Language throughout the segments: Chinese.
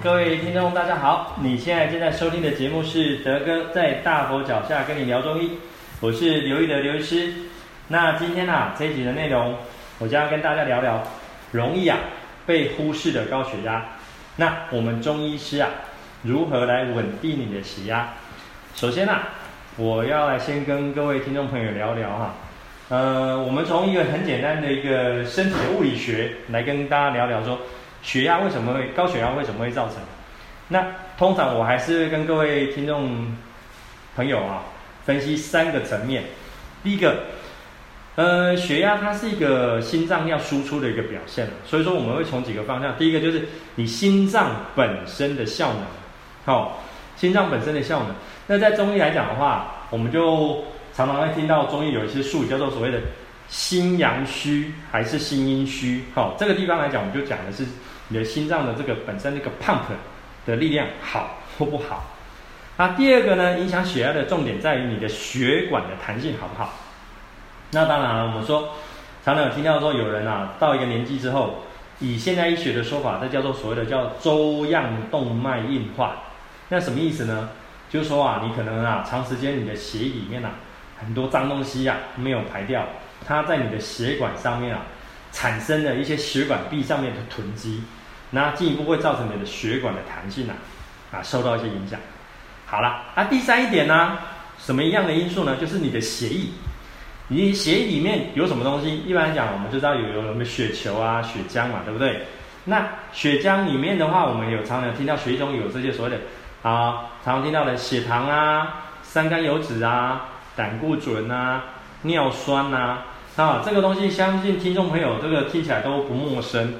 各位听众，大家好！你现在正在收听的节目是德哥在大佛脚下跟你聊中医，我是刘一德刘医师。那今天啊，这一集的内容，我将要跟大家聊聊容易啊被忽视的高血压。那我们中医师啊，如何来稳定你的血压？首先啊，我要来先跟各位听众朋友聊聊哈。呃，我们从一个很简单的一个身体的物理学来跟大家聊聊说。血压为什么会高？血压为什么会造成？那通常我还是跟各位听众朋友啊分析三个层面。第一个，呃，血压它是一个心脏要输出的一个表现，所以说我们会从几个方向。第一个就是你心脏本身的效能，好、心脏本身的效能。那在中医来讲的话，我们就常常会听到中医有一些术语叫做所谓的心阳虚还是心阴虚。好、这个地方来讲，我们就讲的是。你的心脏的这个本身这个 pump 的力量好或不好？那第二个呢，影响血压的重点在于你的血管的弹性好不好？那当然了，我们说常常有听到说有人啊，到一个年纪之后，以现代医学的说法，这叫做所谓的叫粥样动脉硬化。那什么意思呢？就是说啊，你可能啊，长时间你的血里面啊，很多脏东西啊没有排掉，它在你的血管上面啊，产生了一些血管壁上面的囤积。那进一步会造成你的血管的弹性啊，啊受到一些影响。好了，那、第三一点呢，什么一样的因素呢？就是你的血液，你血液里面有什么东西？一般来讲，我们就知道有有什么血球啊、血浆嘛，对不对？那血浆里面的话，我们有常常听到血液中有这些所谓的啊，常常听到的血糖啊、三甘油酯啊、胆固醇啊、尿酸啊，啊，这个东西相信听众朋友这个听起来都不陌生。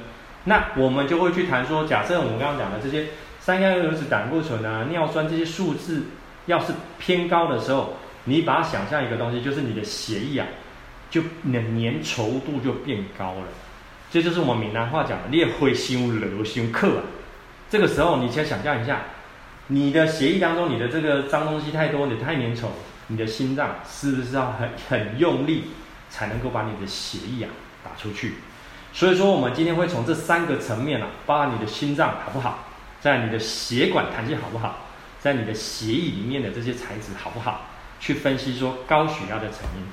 那我们就会去谈说，假设我们刚刚讲的这些三甘油酯、胆固醇啊、尿酸这些数字要是偏高的时候，你把它想象一个东西，就是你的血液啊，就你的粘稠度就变高了。这就是我们闽南话讲的“烈火胸流胸克”啊。这个时候，你先想象一下，你的血液当中你的这个脏东西太多，你太粘稠，你的心脏是不是要很很用力才能够把你的血液啊打出去？所以说，我们今天会从这三个层面啊，包括你的心脏好不好，在你的血管弹性好不好，在你的血液里面的这些材质好不好，去分析说高血压的成因。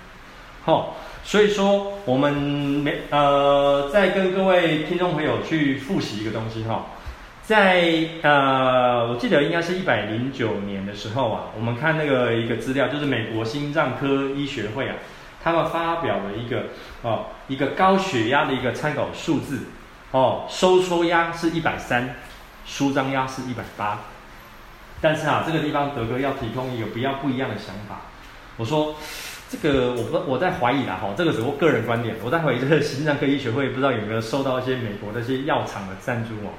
好、所以说我们没呃，再跟各位听众朋友去复习一个东西哈、在呃，我记得应该是一百零九年的时候啊，我们看那个一个资料，就是美国心脏科医学会啊。他们发表了一个哦，一个高血压的一个参考数字哦，收缩压是一百三，舒张压是一百八。但是啊，这个地方德哥要提供一个比较不一样的想法。我说这个我不我在怀疑啦哈，这个只是我个人观点。我在怀疑这个心脏科医学会不知道有没有收到一些美国的一些药厂的赞助哦，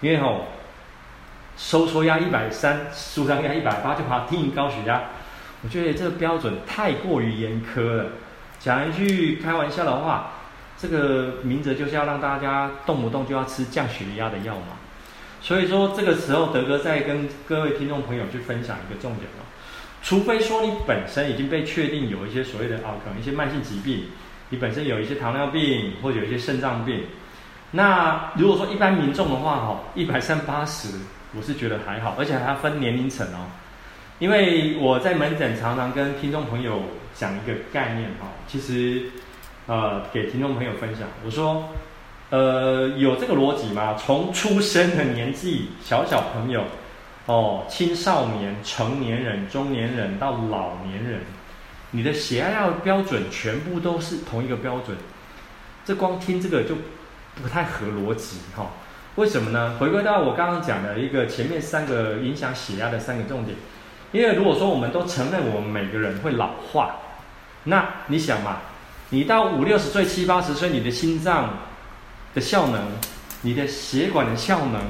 因为吼收缩压一百三，舒张压一百八就怕定高血压，我觉得这个标准太过于严苛了。讲一句开玩笑的话，这个名字就是要让大家动不动就要吃降血压的药嘛。所以说这个时候德哥在跟各位听众朋友去分享一个重点哦，除非说你本身已经被确定有一些所谓的啊，可能一些慢性疾病，你本身有一些糖尿病或者有一些肾脏病，那如果说一般民众的话哈，一百三八十，我是觉得还好，而且还要分年龄层哦。因为我在门诊常常跟听众朋友讲一个概念哈，其实呃给听众朋友分享，我说呃有这个逻辑吗？从出生的年纪，小小朋友哦，青少年、成年人、中年人到老年人，你的血压要标准全部都是同一个标准，这光听这个就不太合逻辑哈。为什么呢？回归到我刚刚讲的一个前面三个影响血压的三个重点。因为如果说我们都承认我们每个人会老化，那你想嘛，你到五六十岁、七八十岁，你的心脏的效能、你的血管的效能，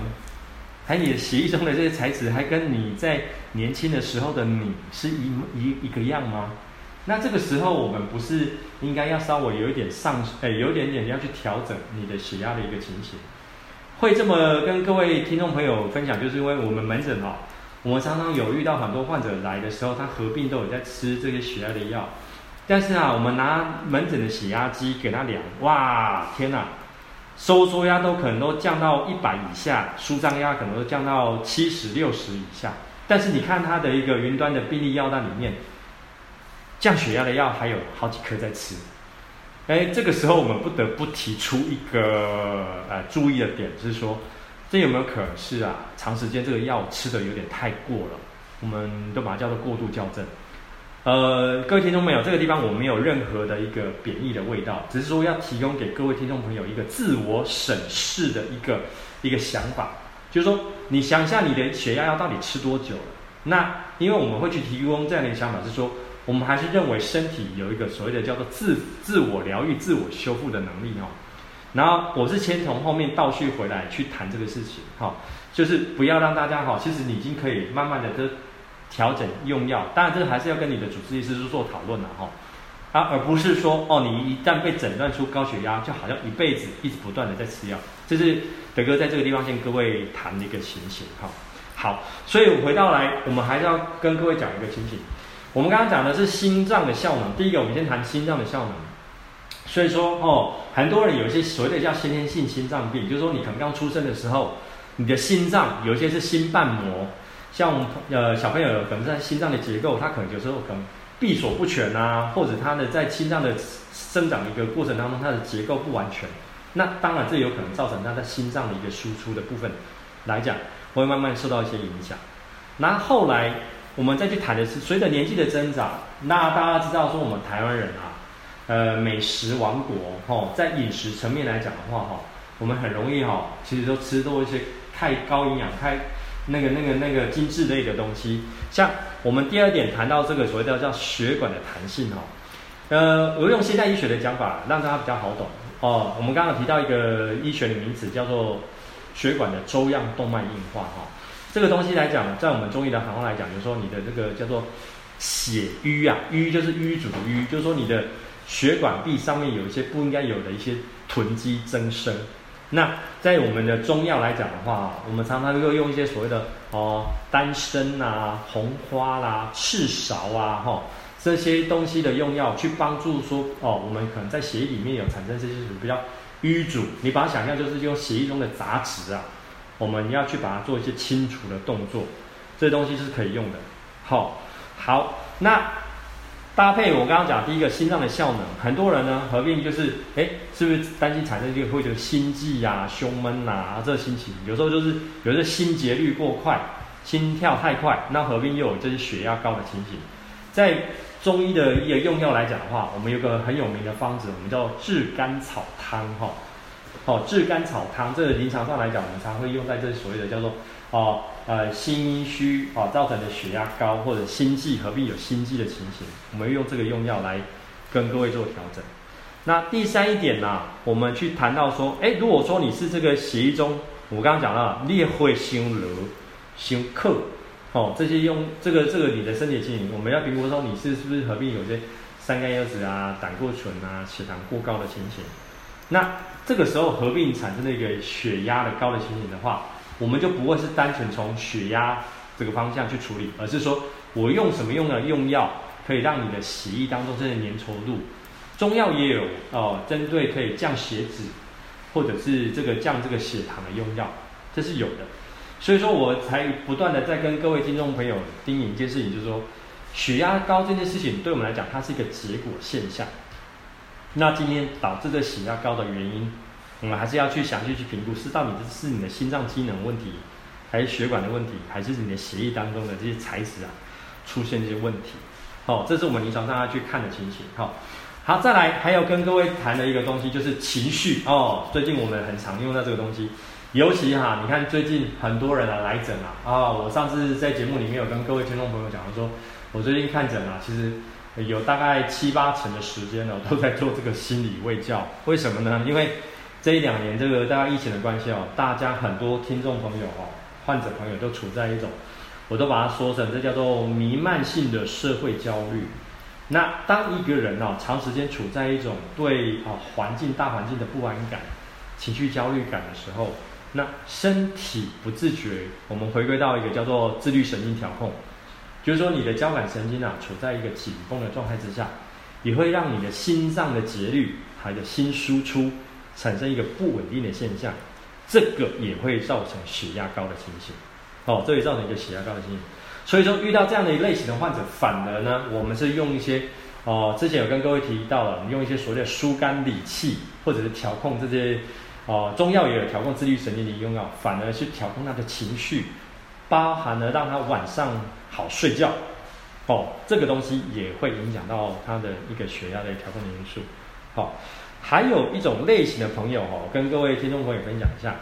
还有你的血液中的这些材质，还跟你在年轻的时候的你是一一一个样吗？那这个时候我们不是应该要稍微有一点上，哎，有一点点要去调整你的血压的一个情形？会这么跟各位听众朋友分享，就是因为我们门诊哈。我们常常有遇到很多患者来的时候，他合并都有在吃这些血压的药，但是啊，我们拿门诊的血压机给他量，哇，天哪，收缩压都可能都降到一百以下，舒张压可能都降到七十六十以下。但是你看他的一个云端的病历药单里面，降血压的药还有好几颗在吃。哎，这个时候我们不得不提出一个呃注意的点，就是说，这有没有可能是啊，长时间这个药吃的有点太过了？我们都把它叫做过度校正。呃，各位听众朋友，这个地方我没有任何的一个贬义的味道，只是说要提供给各位听众朋友一个自我审视的一个一个想法，就是说，你想一下你的血压要到底吃多久了？那因为我们会去提供这样的一个想法，是说，我们还是认为身体有一个所谓的叫做自自我疗愈、自我修复的能力哦。然后我是先从后面倒叙回来去谈这个事情，哈，就是不要让大家哈，其实你已经可以慢慢的都。调整用药，当然这还是要跟你的主治医师做讨论的哈，啊，而不是说哦，你一旦被诊断出高血压，就好像一辈子一直不断的在吃药，这是德哥在这个地方跟各位谈的一个情形哈。好，所以回到来，我们还是要跟各位讲一个情形。我们刚刚讲的是心脏的效能，第一个我们先谈心脏的效能。所以说哦，很多人有一些所谓的叫先天性心脏病，就是说你可能刚出生的时候，你的心脏有一些是心瓣膜。像呃小朋友可能在心脏的结构，他可能有时候可能闭锁不全啊，或者他的在心脏的生长的一个过程当中，它的结构不完全。那当然这有可能造成他在心脏的一个输出的部分来讲，会慢慢受到一些影响。那后来我们再去谈的是，随着年纪的增长，那大家知道说我们台湾人啊，呃美食王国哈，在饮食层面来讲的话哈，我们很容易哈，其实都吃多一些太高营养太。那个、那个、那个精致类的东西，像我们第二点谈到这个所谓的叫血管的弹性哦，呃，我用现代医学的讲法让大家比较好懂哦。我们刚刚提到一个医学的名词叫做血管的粥样动脉硬化哈、哦，这个东西来讲，在我们中医的行话来讲，就是说你的这个叫做血瘀啊，瘀就是瘀阻的瘀，就是说你的血管壁上面有一些不应该有的一些囤积增生。那在我们的中药来讲的话，我们常常会用一些所谓的哦丹参啊、红花啦、赤芍啊，哈这些东西的用药去帮助说哦，我们可能在血液里面有产生这些比较淤阻，你把它想象就是用血液中的杂质啊，我们要去把它做一些清除的动作，这些东西是可以用的。好，好，那。搭配我刚刚讲第一个心脏的效能，很多人呢合并就是，哎，是不是担心产生就会觉得心悸呀、啊、胸闷呐、啊，这心情，有时候就是有时候心节律过快，心跳太快，那合并又有这些血压高的情形。在中医的一个用药来讲的话，我们有个很有名的方子，我们叫炙甘草汤哈。好，炙甘草汤这个临床上来讲，我们常会用在这所谓的叫做。哦，呃，心阴虚啊、哦，造成的血压高或者心悸合并有心悸的情形，我们用这个用药来跟各位做调整。那第三一点呢、我们去谈到说，哎，如果说你是这个血液中，我刚刚讲了，烈会心热、心克，哦，这些用这个这个你的身体情形，我们要评估说你是是不是合并有些三甘油酯啊、胆固醇啊、血糖过高的情形。那这个时候合并产生了一个血压的高的情形的话。我们就不会是单纯从血压这个方向去处理，而是说我用什么用的用药可以让你的血液当中这些粘稠度，中药也有哦，针对可以降血脂或者是这个降这个血糖的用药，这是有的。所以说我才不断的在跟各位听众朋友叮咛一件事情，就是说血压高这件事情对我们来讲，它是一个结果现象。那今天导致这血压高的原因。我们还是要去详细去评估，是到底是你的心脏机能问题，还是血管的问题，还是你的血液当中的这些材质啊出现这些问题？好，这是我们临床上要去看的情形。好，好，再来还有跟各位谈的一个东西就是情绪哦。最近我们很常用到这个东西，尤其哈，你看最近很多人啊来诊啊啊，我上次在节目里面有跟各位听众朋友讲说，我最近看诊啊，其实有大概七八成的时间呢都在做这个心理卫教。为什么呢？因为这一两年，这个大家疫情的关系哦，大家很多听众朋友哦，患者朋友都处在一种，我都把它说成这叫做弥漫性的社会焦虑。那当一个人哦，长时间处在一种对啊环境大环境的不安感、情绪焦虑感的时候，那身体不自觉，我们回归到一个叫做自律神经调控，就是说你的交感神经啊处在一个紧绷的状态之下，也会让你的心脏的节律还有心输出。产生一个不稳定的现象，这个也会造成血压高的情形。哦，这也造成一个血压高的情形。所以说，遇到这样的一类型的患者，反而呢，我们是用一些哦，之前有跟各位提到了，用一些所谓的疏肝理气，或者是调控这些哦，中药也有调控自律神经的用药，反而是调控他的情绪，包含了让他晚上好睡觉。哦，这个东西也会影响到他的一个血压的调控的因素。好、哦，还有一种类型的朋友哦，跟各位听众朋友分享一下。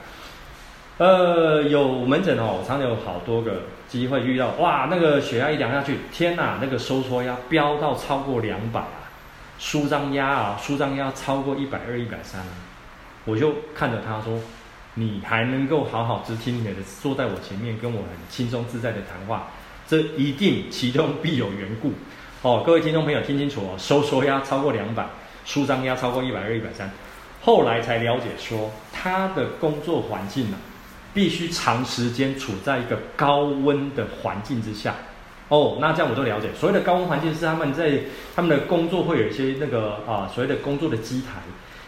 呃，有门诊哦，我常常有好多个机会遇到，哇，那个血压一量下去，天哪，那个收缩压飙到超过两百啊，舒张压啊，舒张压超过一百二、一百三，我就看着他说，你还能够好好直挺挺的坐在我前面，跟我很轻松自在的谈话，这一定其中必有缘故哦。各位听众朋友听清楚哦，收缩压超过两百，舒张压超过一百二、一百三，后来才了解说他的工作环境呢、必须长时间处在一个高温的环境之下，哦，那这样我都了解。所谓的高温环境是他们在他们的工作会有一些那个啊，所谓的工作的机台，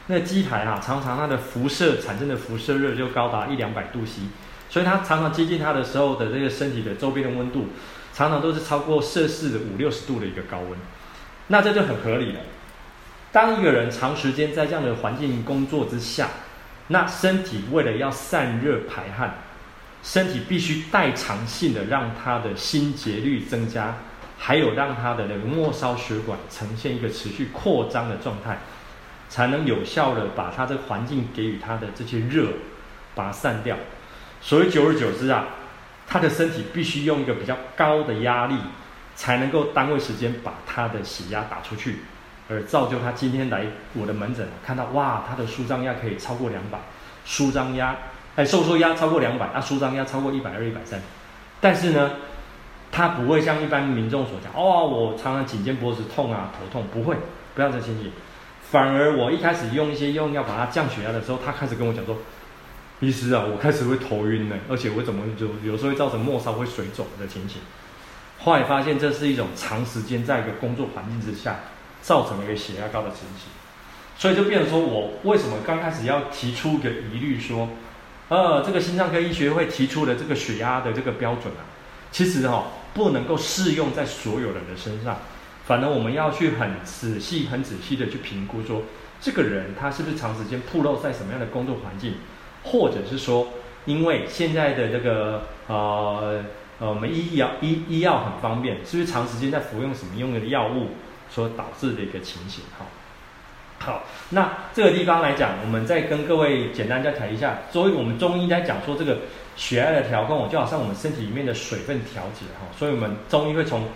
那机台啊，常常它的辐射产生的辐射热就高达一两百度 C，所以它常常接近它的时候的这个身体的周边的温度，常常都是超过摄氏的五六十度的一个高温，那这就很合理了。当一个人长时间在这样的环境工作之下，那身体为了要散热排汗，身体必须代偿性的让它的心节律增加，还有让它的那个末梢血管呈现一个持续扩张的状态，才能有效的把它这环境给予它的这些热，把它散掉。所以久而久之啊，他的身体必须用一个比较高的压力，才能够单位时间把他的血压打出去。而造就他今天来我的门诊，看到哇，他的舒张压可以超过两百，舒张压哎收缩压超过两百，啊舒张压超过一百二、一百三，但是呢，他不会像一般民众所讲，哦，我常常颈肩脖子痛啊，头痛，不会，不要这情形，反而我一开始用一些用药把它降血压的时候，他开始跟我讲说，医师啊，我开始会头晕呢，而且我怎么就有时候会造成末梢会水肿的情形，后来发现这是一种长时间在一个工作环境之下。造成了一个血压高的情形，所以就变成说我为什么刚开始要提出一个疑虑，说，呃，这个心脏科医学会提出的这个血压的这个标准啊，其实哈、哦、不能够适用在所有人的身上，反而我们要去很仔细、很仔细的去评估说，这个人他是不是长时间暴露在什么样的工作环境，或者是说，因为现在的这个呃呃我们医药医医药很方便，是不是长时间在服用什么用的药物？所导致的一个情形，哈，好，那这个地方来讲，我们再跟各位简单再谈一下。作为我们中医来讲，说这个血压的调控，就好像我们身体里面的水分调节，哈，所以我们中医会从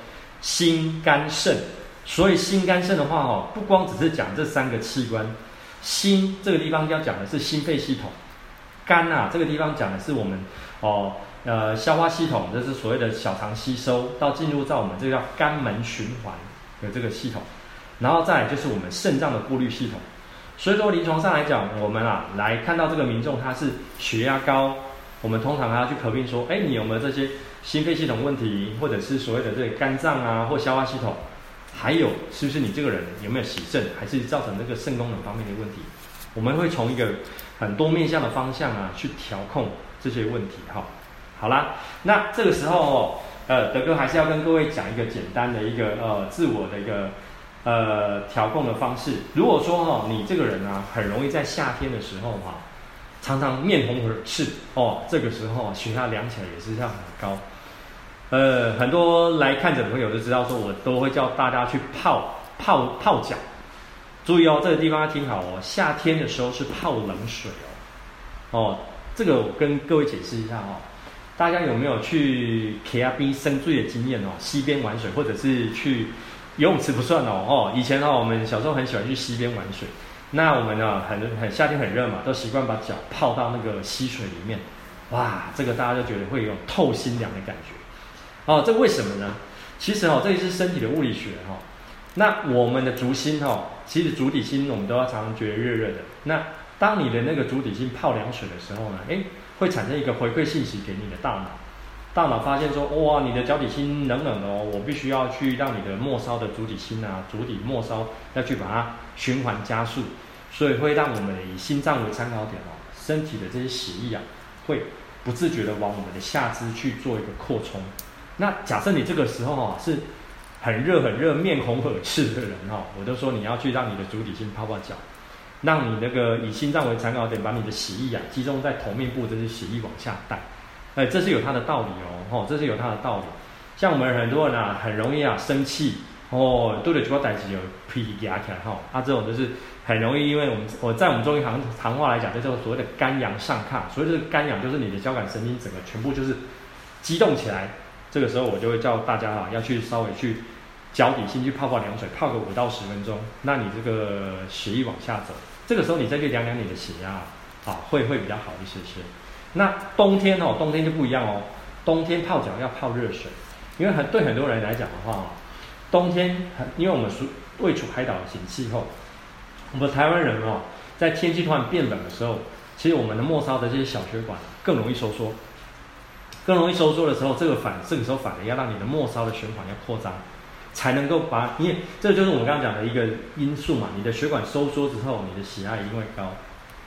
心、肝、肾。所以心、肝、肾的话，哦，不光只是讲这三个器官，心这个地方要讲的是心肺系统，肝啊这个地方讲的是我们哦呃消化系统，这是所谓的小肠吸收，到进入到我们这个叫肝门循环。的这个系统，然后再来就是我们肾脏的过滤系统。所以说临床上来讲，我们啊来看到这个民众他是血压高，我们通常还要去合并说，哎，你有没有这些心肺系统问题，或者是所谓的这个肝脏啊或消化系统，还有是不是你这个人有没有洗肾，还是造成这个肾功能方面的问题？我们会从一个很多面向的方向啊去调控这些问题哈。好啦，那这个时候哦。呃，德哥还是要跟各位讲一个简单的一个呃自我的一个呃调控的方式。如果说哈、哦，你这个人啊，很容易在夏天的时候哈、常常面红耳赤哦，这个时候，血压量起来也是这样很高。呃，很多来看诊的朋友都知道，说我都会叫大家去泡泡泡脚。注意哦，这个地方要听好哦，夏天的时候是泡冷水哦。哦，这个我跟各位解释一下、哦。大家有没有去 K R B 深醉的经验哦？溪边玩水，或者是去游泳池不算哦。哦，以前哦，我们小时候很喜欢去溪边玩水。那我们呢，很很夏天很热嘛，都习惯把脚泡到那个溪水里面。哇，这个大家就觉得会有透心凉的感觉。哦，这为什么呢？其实哦，这也是身体的物理学哈、那我们的足心哦，其实足底心我们都要常常觉得热热的。那当你的那个足底心泡凉水的时候呢，诶会产生一个回馈信息给你的大脑，大脑发现说，哇，你的脚底心冷冷的哦，我必须要去让你的末梢的足底心啊，足底末梢要去把它循环加速，所以会让我们以心脏为参考点哦，身体的这些血液啊，会不自觉的往我们的下肢去做一个扩充。那假设你这个时候哈是很热很热、面红耳赤的人哈，我都说你要去让你的足底筋泡泡脚，让你那个以心脏为参考点，把你的血液啊集中在头面部这些血液往下带。哎，这是有它的道理哦，吼，这是有它的道理。像我们很多人啊，很容易啊生气哦，对着主要代志有脾气压起来哈，啊，这种就是很容易，因为我们我在我们中医行行话来讲，就叫所谓的肝阳上亢。所谓这个肝阳，就是你的交感神经整个全部就是激动起来。这个时候我就会叫大家啊，要去稍微去脚底心去泡泡凉水，泡个五到十分钟，那你这个血液往下走。这个时候你再去量量你的血压啊，会会比较好一些些。那冬天哦，冬天就不一样哦。冬天泡脚要泡热水，因为很对很多人来讲的话，冬天很，因为我们属位处海岛型气候，我们台湾人哦，在天气突然变冷的时候，其实我们的末梢的这些小血管更容易收缩，更容易收缩的时候，这个反这个时候反而要让你的末梢的血管要扩张，才能够把，因为这就是我们刚刚讲的一个因素嘛，你的血管收缩之后，你的血压一定会高。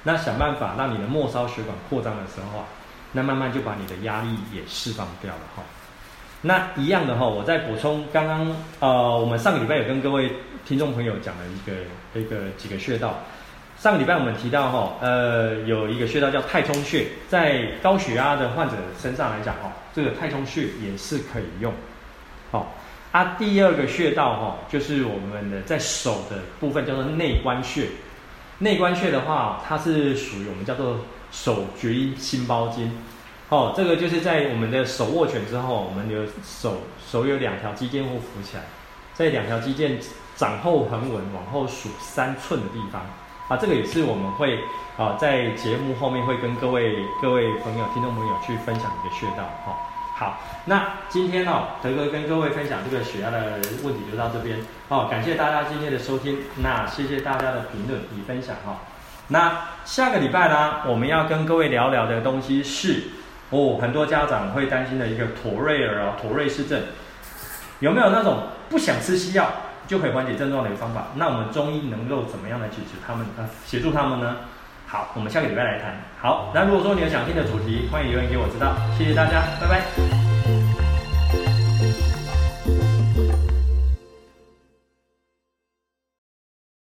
那想办法让你的末梢血管扩张的时候，那慢慢就把你的压力也释放掉了哈。那一样的哈，我再补充刚刚呃，我们上个礼拜有跟各位听众朋友讲了一个一个几个穴道。上个礼拜我们提到哈，呃，有一个穴道叫太冲穴，在高血压的患者身上来讲哈，这个太冲穴也是可以用。好，啊，第二个穴道哈，就是我们的在手的部分叫做内关穴。内关穴的话，它是属于我们叫做手厥阴心包经。哦，这个就是在我们的手握拳之后，我们有手手有两条肌腱会浮起来，在两条肌腱掌后横纹往后数三寸的地方啊，这个也是我们会啊在节目后面会跟各位各位朋友听众朋友去分享一个穴道哈。好，那今天哦，德哥跟各位分享这个血压的问题就到这边哦，感谢大家今天的收听，那谢谢大家的评论与分享哈、哦。那下个礼拜呢，我们要跟各位聊聊的东西是哦，很多家长会担心的一个妥瑞尔啊，妥瑞氏症，有没有那种不想吃西药就可以缓解症状的一个方法？那我们中医能够怎么样来解决他们，呃，协助他们呢？好，我们下个礼拜来谈。好，那如果说你有想听的主题，欢迎留言给我知道。谢谢大家，拜拜。